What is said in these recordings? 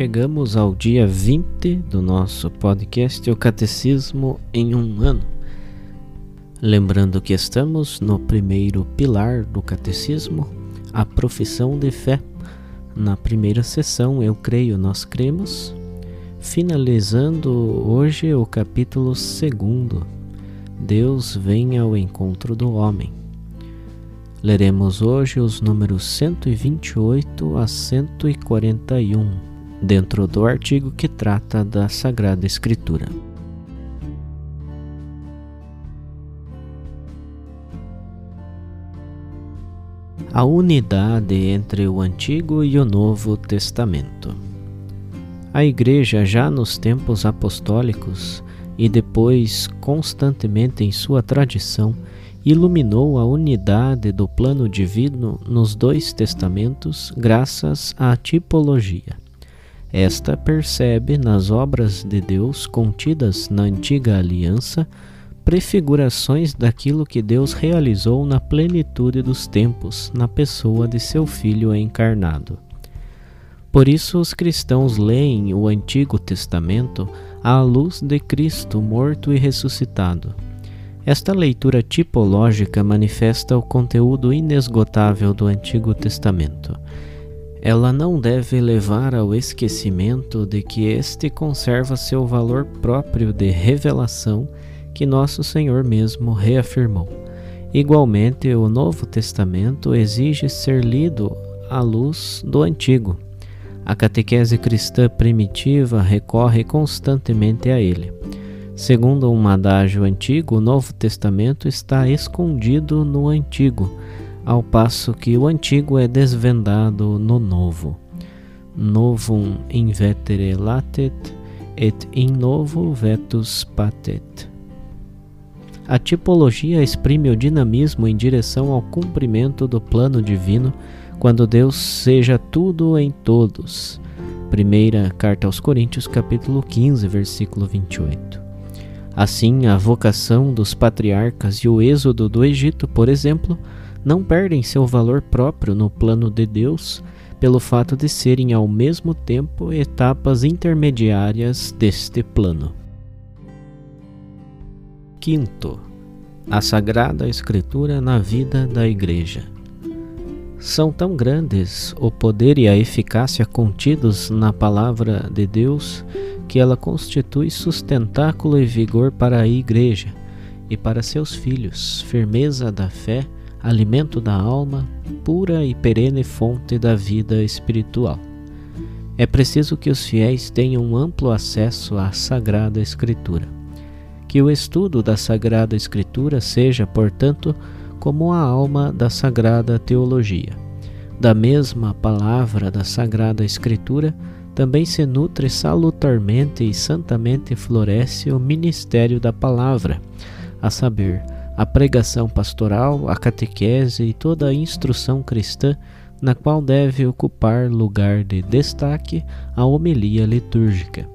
Chegamos ao dia 20 do nosso podcast O Catecismo em um Ano. Lembrando que estamos no primeiro pilar do catecismo, a profissão de fé. Na primeira sessão, eu creio, nós cremos, finalizando hoje o capítulo segundo. Deus vem ao encontro do homem. Leremos hoje os números 128 a 141, dentro do artigo que trata da Sagrada Escritura. a unidade entre o Antigo e o Novo Testamento. A Igreja, já nos tempos apostólicos e depois constantemente em sua tradição, iluminou a unidade do plano divino nos dois testamentos graças à tipologia. Esta percebe nas obras de Deus contidas na antiga aliança prefigurações daquilo que Deus realizou na plenitude dos tempos, na pessoa de seu Filho encarnado. Por isso, os cristãos leem o Antigo Testamento à luz de Cristo morto e ressuscitado. Esta leitura tipológica manifesta o conteúdo inesgotável do Antigo Testamento. Ela não deve levar ao esquecimento de que este conserva seu valor próprio de revelação que nosso Senhor mesmo reafirmou. Igualmente, o Novo Testamento exige ser lido à luz do Antigo. A catequese cristã primitiva recorre constantemente a ele. Segundo um adágio antigo, o Novo Testamento está escondido no Antigo, ao passo que o Antigo é desvendado no Novo. Novum in vetere latet, et in novo vetus patet. A tipologia exprime o dinamismo em direção ao cumprimento do plano divino, quando Deus seja tudo em todos. Primeira carta aos Coríntios, capítulo 15, versículo 28. Assim, a vocação dos patriarcas e o êxodo do Egito, por exemplo, não perdem seu valor próprio no plano de Deus, pelo fato de serem ao mesmo tempo etapas intermediárias deste plano. Quinto, a Sagrada Escritura na vida da Igreja. São tão grandes o poder e a eficácia contidos na Palavra de Deus que ela constitui sustentáculo e vigor para a Igreja e para seus filhos, firmeza da fé, alimento da alma, pura e perene fonte da vida espiritual. É preciso que os fiéis tenham amplo acesso à Sagrada Escritura que o estudo da Sagrada Escritura seja, portanto, como a alma da Sagrada Teologia. Da mesma palavra da Sagrada Escritura, também se nutre salutarmente e santamente floresce o ministério da palavra, a saber, a pregação pastoral, a catequese e toda a instrução cristã, na qual deve ocupar lugar de destaque a homilia litúrgica.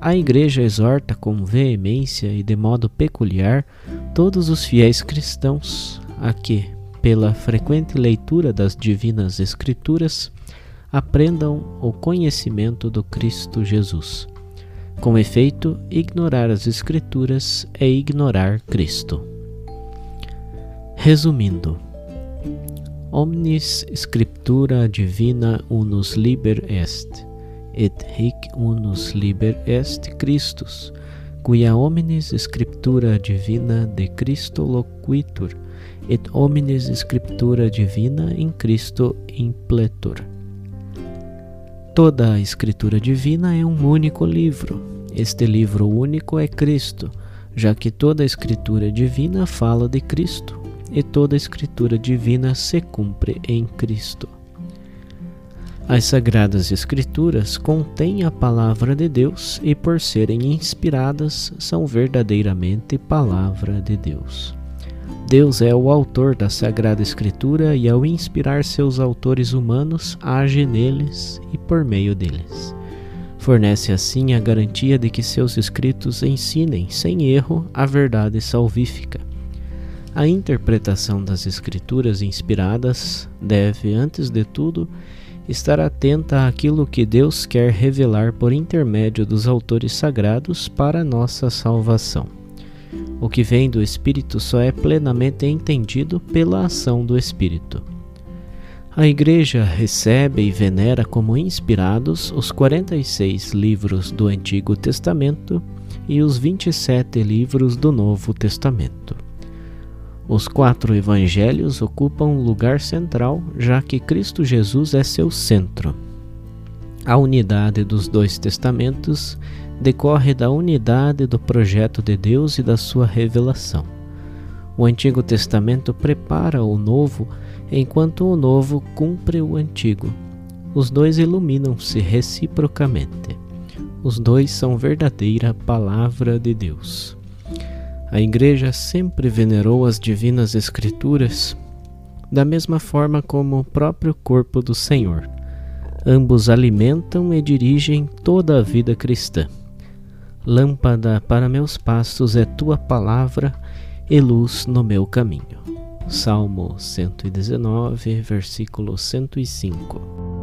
A Igreja exorta com veemência e de modo peculiar todos os fiéis cristãos a que, pela frequente leitura das divinas Escrituras, aprendam o conhecimento do Cristo Jesus. Com efeito, ignorar as Escrituras é ignorar Cristo. Resumindo, Omnis scriptura divina unus liber est, et hic unus liber est Christus, quia omnis scriptura divina de Christo loquitur, et omnis scriptura divina in Cristo impletur. Toda a escritura divina é um único livro. Este livro único é Cristo, já que toda a escritura divina fala de Cristo e toda a escritura divina se cumpre em Cristo. As Sagradas Escrituras contêm a palavra de Deus e, por serem inspiradas, são verdadeiramente palavra de Deus. Deus é o autor da Sagrada Escritura e, ao inspirar seus autores humanos, age neles e por meio deles. Fornece assim a garantia de que seus escritos ensinem, sem erro, a verdade salvífica a interpretação das Escrituras inspiradas deve, antes de tudo, estar atenta àquilo que Deus quer revelar por intermédio dos autores sagrados para nossa salvação. O que vem do Espírito só é plenamente entendido pela ação do Espírito. A Igreja recebe e venera como inspirados os 46 livros do Antigo Testamento e os 27 livros do Novo Testamento. Os quatro evangelhos ocupam lugar central, já que Cristo Jesus é seu centro. A unidade dos dois testamentos decorre da unidade do projeto de Deus e da sua revelação. O Antigo Testamento prepara o Novo, enquanto o Novo cumpre o Antigo. Os dois iluminam-se reciprocamente. Os dois são verdadeira palavra de Deus. A Igreja sempre venerou as divinas Escrituras da mesma forma como o próprio corpo do Senhor. Ambos alimentam e dirigem toda a vida cristã. Lâmpada para meus passos é tua palavra e luz no meu caminho. Salmo 119, versículo 105.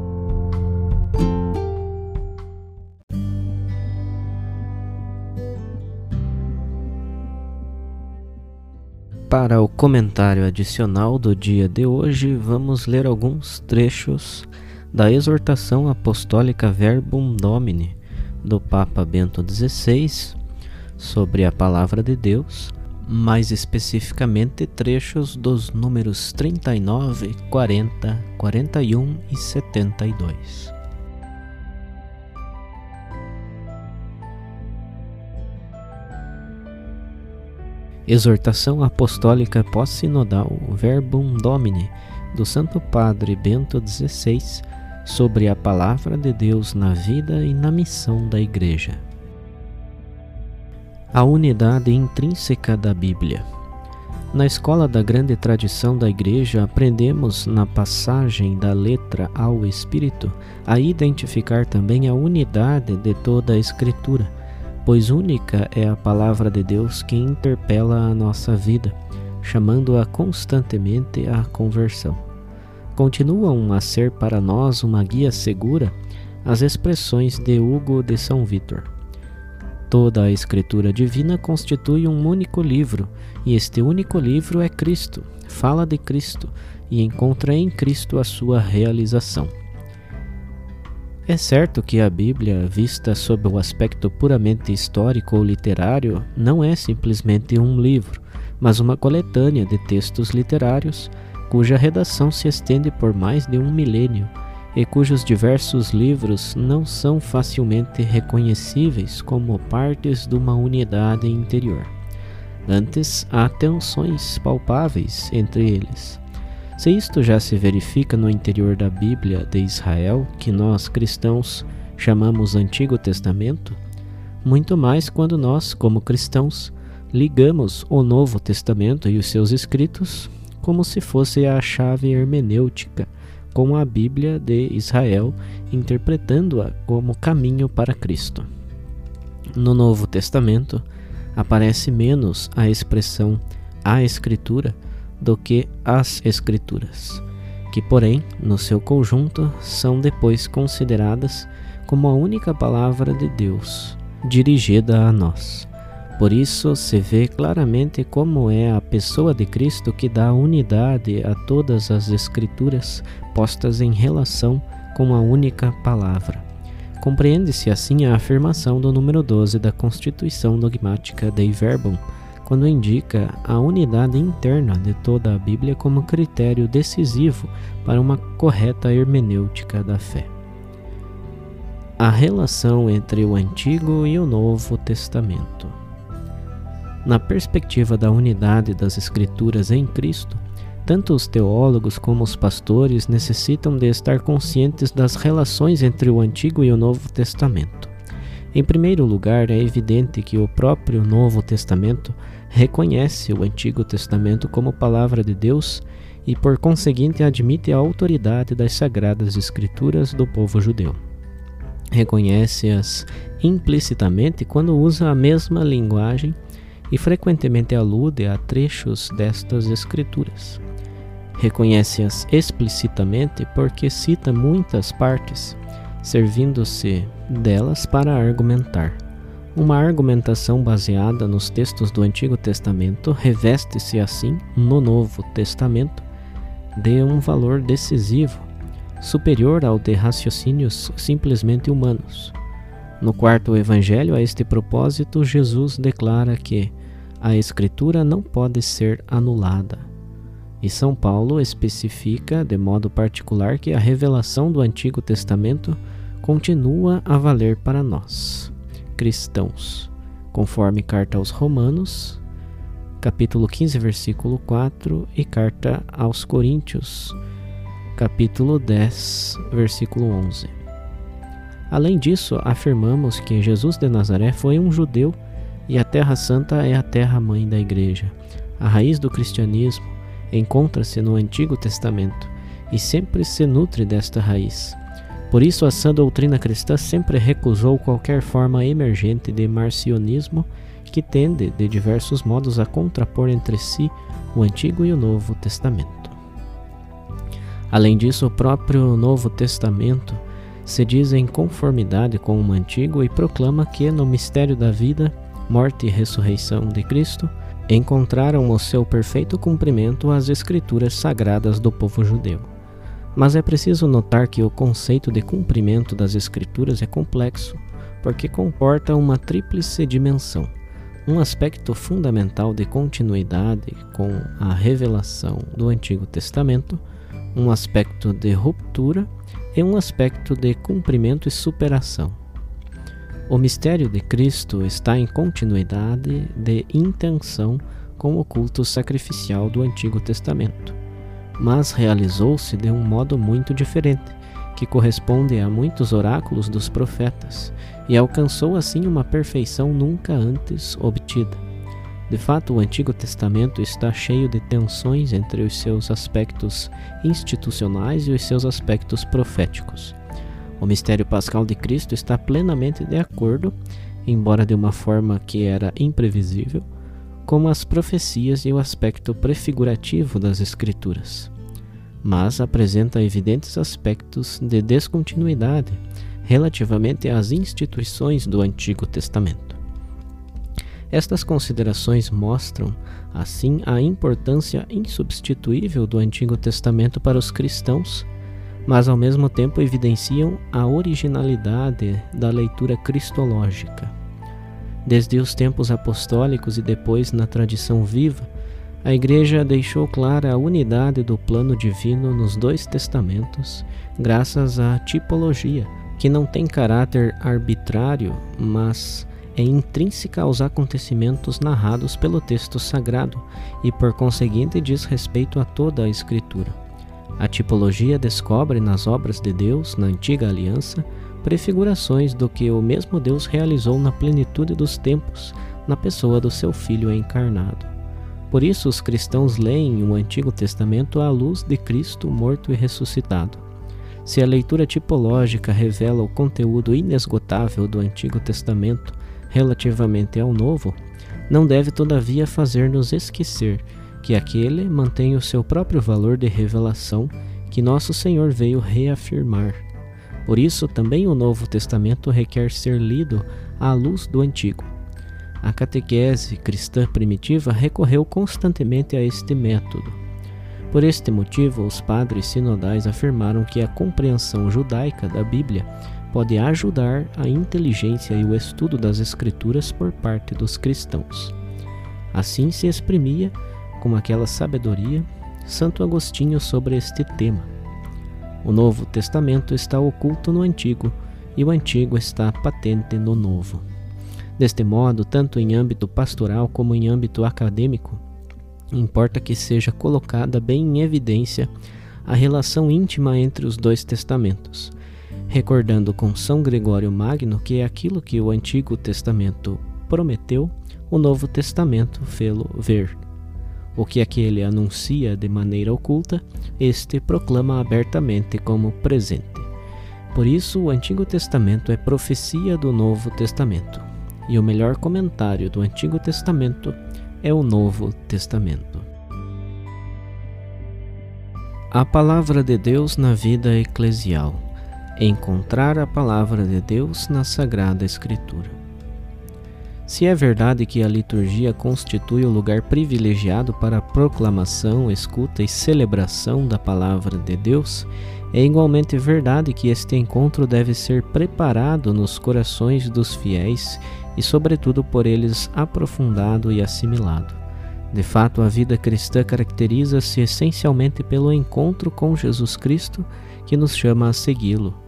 Para o comentário adicional do dia de hoje, vamos ler alguns trechos da exortação apostólica Verbum Domini do Papa Bento XVI sobre a Palavra de Deus, mais especificamente trechos dos números 39, 40, 41 e 72. Exortação Apostólica Pós-Sinodal Verbum Domini do Santo Padre Bento XVI sobre a Palavra de Deus na vida e na missão da Igreja. A unidade intrínseca da Bíblia. Na escola da grande tradição da Igreja, aprendemos na passagem da letra ao Espírito a identificar também a unidade de toda a Escritura pois única é a palavra de Deus que interpela a nossa vida, chamando-a constantemente à conversão. Continuam a ser para nós uma guia segura as expressões de Hugo de São Vítor. Toda a Escritura divina constitui um único livro, e este único livro é Cristo, fala de Cristo e encontra em Cristo a sua realização. É certo que a Bíblia, vista sob o aspecto puramente histórico ou literário, não é simplesmente um livro, mas uma coletânea de textos literários cuja redação se estende por mais de um milênio e cujos diversos livros não são facilmente reconhecíveis como partes de uma unidade interior. Antes, há tensões palpáveis entre eles. Se isto já se verifica no interior da Bíblia de Israel, que nós cristãos chamamos Antigo Testamento, muito mais quando nós, como cristãos, ligamos o Novo Testamento e os seus escritos como se fosse a chave hermenêutica com a Bíblia de Israel, interpretando-a como caminho para Cristo. No Novo Testamento aparece menos a expressão a Escritura do que as Escrituras, que, porém, no seu conjunto, são depois consideradas como a única palavra de Deus dirigida a nós. Por isso se vê claramente como é a pessoa de Cristo que dá unidade a todas as Escrituras postas em relação com uma única palavra. Compreende-se assim a afirmação do número 12 da Constituição Dogmática Dei Verbum, quando indica a unidade interna de toda a Bíblia como critério decisivo para uma correta hermenêutica da fé. A relação entre o Antigo e o Novo Testamento. Na perspectiva da unidade das Escrituras em Cristo, tanto os teólogos como os pastores necessitam de estar conscientes das relações entre o Antigo e o Novo Testamento. Em primeiro lugar, é evidente que o próprio Novo Testamento reconhece o Antigo Testamento como palavra de Deus e, por conseguinte, admite a autoridade das Sagradas Escrituras do povo judeu. Reconhece-as implicitamente quando usa a mesma linguagem e frequentemente alude a trechos destas escrituras. Reconhece-as explicitamente porque cita muitas partes, servindo-se delas para argumentar. Uma argumentação baseada nos textos do Antigo Testamento reveste-se assim no Novo Testamento de um valor decisivo, superior ao de raciocínios simplesmente humanos. No quarto evangelho, a este propósito, Jesus declara que a Escritura não pode ser anulada. E São Paulo especifica de modo particular que a revelação do Antigo Testamento continua a valer para nós, cristãos, conforme carta aos Romanos, capítulo 15, versículo 4, e carta aos Coríntios, capítulo 10, versículo 11. Além disso, afirmamos que Jesus de Nazaré foi um judeu e a Terra Santa é a terra-mãe da Igreja. A raiz do cristianismo encontra-se no Antigo Testamento e sempre se nutre desta raiz. Por isso, a sã doutrina cristã sempre recusou qualquer forma emergente de marcionismo que tende, de diversos modos, a contrapor entre si o Antigo e o Novo Testamento. Além disso, o próprio Novo Testamento se diz em conformidade com o Antigo e proclama que, no mistério da vida, morte e ressurreição de Cristo, encontraram o seu perfeito cumprimento as escrituras sagradas do povo judeu. Mas é preciso notar que o conceito de cumprimento das escrituras é complexo, porque comporta uma tríplice dimensão. Um aspecto fundamental de continuidade com a revelação do Antigo Testamento, um aspecto de ruptura e um aspecto de cumprimento e superação. O mistério de Cristo está em continuidade de intenção com o culto sacrificial do Antigo Testamento, mas realizou-se de um modo muito diferente, que corresponde a muitos oráculos dos profetas, e alcançou assim uma perfeição nunca antes obtida. De fato, o Antigo Testamento está cheio de tensões entre os seus aspectos institucionais e os seus aspectos proféticos. O mistério pascal de Cristo está plenamente de acordo, embora de uma forma que era imprevisível, com as profecias e o aspecto prefigurativo das Escrituras, mas apresenta evidentes aspectos de descontinuidade relativamente às instituições do Antigo Testamento. Estas considerações mostram, assim, a importância insubstituível do Antigo Testamento para os cristãos mas ao mesmo tempo evidenciam a originalidade da leitura cristológica. Desde os tempos apostólicos e depois na tradição viva, a Igreja deixou clara a unidade do plano divino nos dois testamentos, graças à tipologia, que não tem caráter arbitrário, mas é intrínseca aos acontecimentos narrados pelo texto sagrado e, por conseguinte, diz respeito a toda a Escritura. A tipologia descobre nas obras de Deus, na antiga aliança, prefigurações do que o mesmo Deus realizou na plenitude dos tempos, na pessoa do seu Filho encarnado. Por isso, os cristãos leem o Antigo Testamento à luz de Cristo morto e ressuscitado. Se a leitura tipológica revela o conteúdo inesgotável do Antigo Testamento relativamente ao Novo, não deve, todavia, fazer-nos esquecer que aquele mantém o seu próprio valor de revelação que nosso Senhor veio reafirmar. Por isso, também o Novo Testamento requer ser lido à luz do Antigo. a catequese cristã primitiva recorreu constantemente a este método. Por este motivo, os padres sinodais afirmaram que a compreensão judaica da Bíblia pode ajudar a inteligência e o estudo das Escrituras por parte dos cristãos. Assim se exprimia, com aquela sabedoria, Santo Agostinho sobre este tema. O Novo Testamento está oculto no Antigo e o Antigo está patente no Novo. Deste modo, tanto em âmbito pastoral como em âmbito acadêmico, importa que seja colocada bem em evidência a relação íntima entre os dois testamentos, recordando com São Gregório Magno que é aquilo que o Antigo Testamento prometeu, o Novo Testamento fê-lo ver. O que aquele anuncia de maneira oculta, este proclama abertamente como presente. Por isso, o Antigo Testamento é profecia do Novo Testamento e o melhor comentário do Antigo Testamento é o Novo Testamento. A palavra de Deus na vida eclesial. Encontrar a palavra de Deus na Sagrada Escritura. Se é verdade que a liturgia constitui o lugar privilegiado para a proclamação, escuta e celebração da palavra de Deus, é igualmente verdade que este encontro deve ser preparado nos corações dos fiéis e, sobretudo, por eles aprofundado e assimilado. De fato, a vida cristã caracteriza-se essencialmente pelo encontro com Jesus Cristo, que nos chama a segui-lo.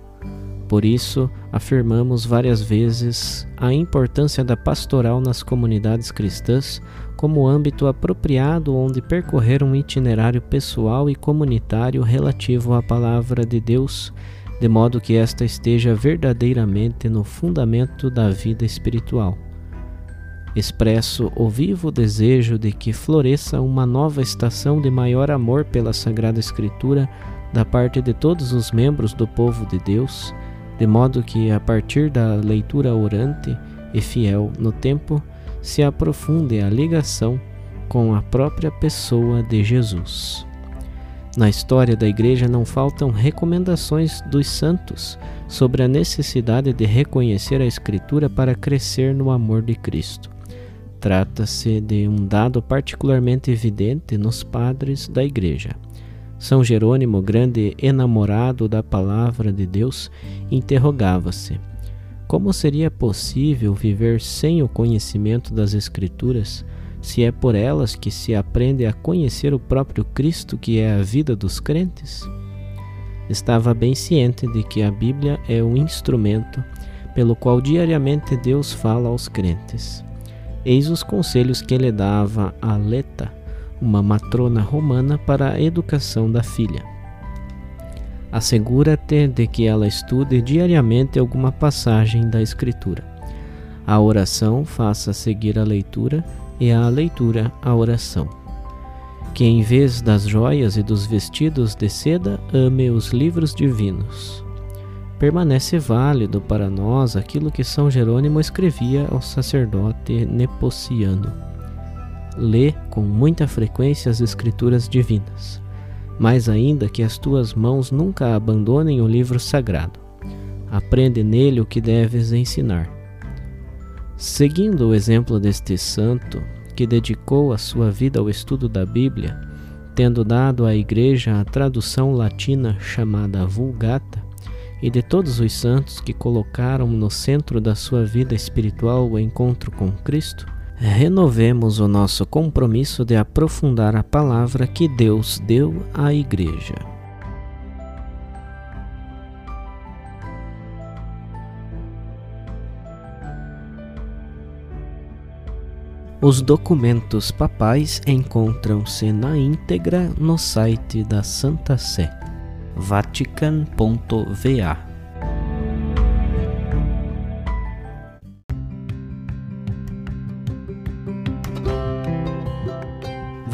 Por isso, afirmamos várias vezes a importância da pastoral nas comunidades cristãs como âmbito apropriado onde percorrer um itinerário pessoal e comunitário relativo à palavra de Deus de modo que esta esteja verdadeiramente no fundamento da vida espiritual. Expresso o vivo desejo de que floresça uma nova estação de maior amor pela Sagrada Escritura da parte de todos os membros do povo de Deus, de modo que, a partir da leitura orante e fiel no tempo, se aprofunde a ligação com a própria pessoa de Jesus. Na história da Igreja não faltam recomendações dos santos sobre a necessidade de reconhecer a Escritura para crescer no amor de Cristo. Trata-se de um dado particularmente evidente nos padres da Igreja. São Jerônimo, grande enamorado da palavra de Deus, interrogava-se: como seria possível viver sem o conhecimento das Escrituras? se é por elas que se aprende a conhecer o próprio Cristo, que é a vida dos crentes? Estava bem ciente de que a Bíblia é o instrumento pelo qual diariamente Deus fala aos crentes. Eis os conselhos que ele dava a Leta, uma matrona romana, para a educação da filha. Assegura-te de que ela estude diariamente alguma passagem da Escritura. A oração faça seguir a leitura e a leitura, a oração. Que em vez das joias e dos vestidos de seda, ame os livros divinos. Permanece válido para nós aquilo que São Jerônimo escrevia ao sacerdote nepociano. Lê com muita frequência as escrituras divinas, mais ainda que as tuas mãos nunca abandonem o livro sagrado. Aprende nele o que deves ensinar Seguindo o exemplo deste santo, que dedicou a sua vida ao estudo da Bíblia, tendo dado à Igreja a tradução latina chamada Vulgata, e de todos os santos que colocaram no centro da sua vida espiritual o encontro com Cristo, renovemos o nosso compromisso de aprofundar a palavra que Deus deu à Igreja. Os documentos papais encontram-se na íntegra no site da Santa Sé, vatican.va.